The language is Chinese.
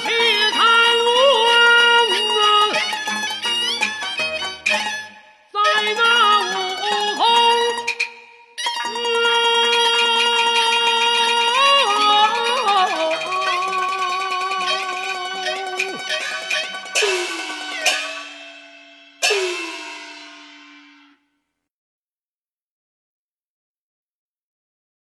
且看我在那